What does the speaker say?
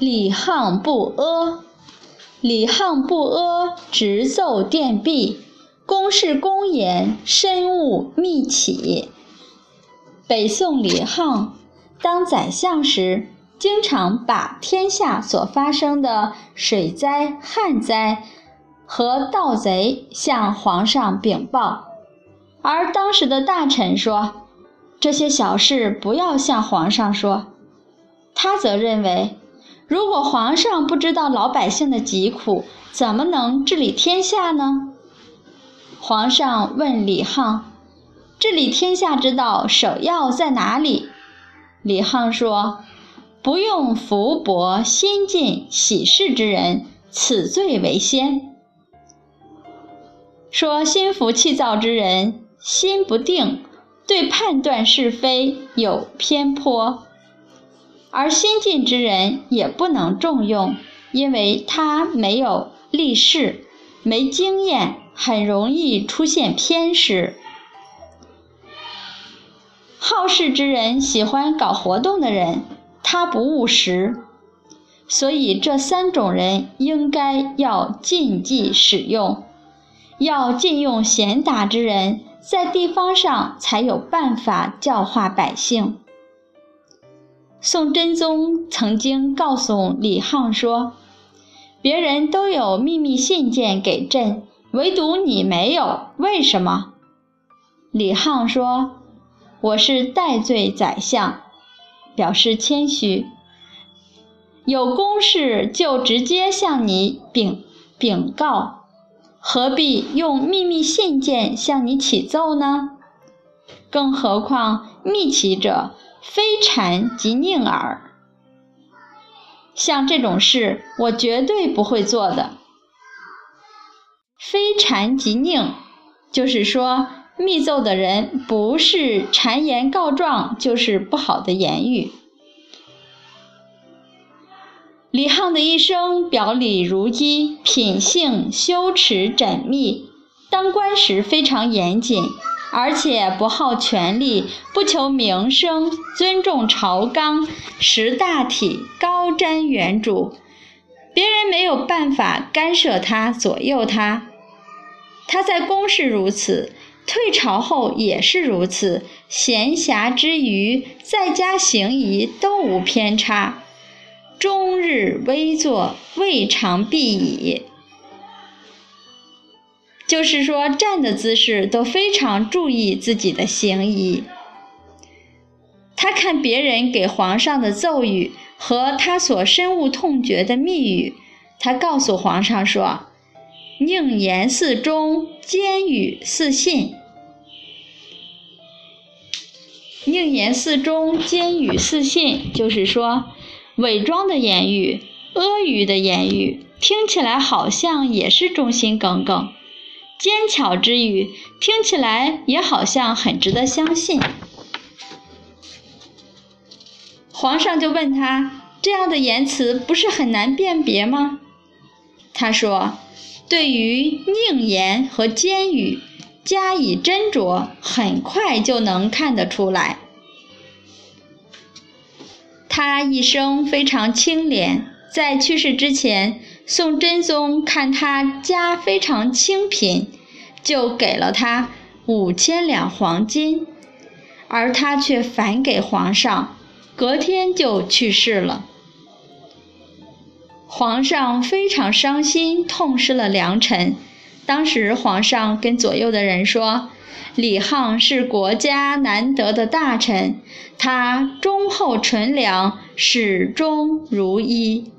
李沆不阿。李沆不阿，直奏殿毕，公事公言，深恶密启。北宋李沆当宰相时，经常把天下所发生的水灾、旱灾和盗贼向皇上禀报，而当时的大臣说：“这些小事不要向皇上说。”他则认为。如果皇上不知道老百姓的疾苦，怎么能治理天下呢？皇上问李沆：“治理天下之道，首要在哪里？”李沆说：“不用福薄先进喜事之人，此最为先。说心浮气躁之人，心不定，对判断是非有偏颇。”而先进之人也不能重用，因为他没有立事，没经验，很容易出现偏失。好事之人喜欢搞活动的人，他不务实，所以这三种人应该要禁忌使用，要禁用贤达之人，在地方上才有办法教化百姓。宋真宗曾经告诉李沆说：“别人都有秘密信件给朕，唯独你没有，为什么？”李沆说：“我是代罪宰相，表示谦虚。有公事就直接向你禀禀告，何必用秘密信件向你启奏呢？更何况密启者。”非谗即佞耳，像这种事，我绝对不会做的。非谗即佞，就是说，密奏的人不是谗言告状，就是不好的言语。李沆的一生表里如一，品性修持缜密，当官时非常严谨。而且不好权力，不求名声，尊重朝纲，识大体，高瞻远瞩，别人没有办法干涉他、左右他。他在宫试如此，退朝后也是如此，闲暇之余，在家行仪都无偏差，终日微坐，未尝必矣。就是说，站的姿势都非常注意自己的行仪。他看别人给皇上的奏语和他所深恶痛绝的密语，他告诉皇上说：“宁言似忠，奸语似信。”宁言似忠，奸语似信，就是说，伪装的言语、阿谀的言语，听起来好像也是忠心耿耿。尖巧之语听起来也好像很值得相信。皇上就问他：“这样的言辞不是很难辨别吗？”他说：“对于佞言和奸语加以斟酌，很快就能看得出来。”他一生非常清廉，在去世之前。宋真宗看他家非常清贫，就给了他五千两黄金，而他却返给皇上，隔天就去世了。皇上非常伤心，痛失了良臣。当时皇上跟左右的人说：“李沆是国家难得的大臣，他忠厚纯良，始终如一。”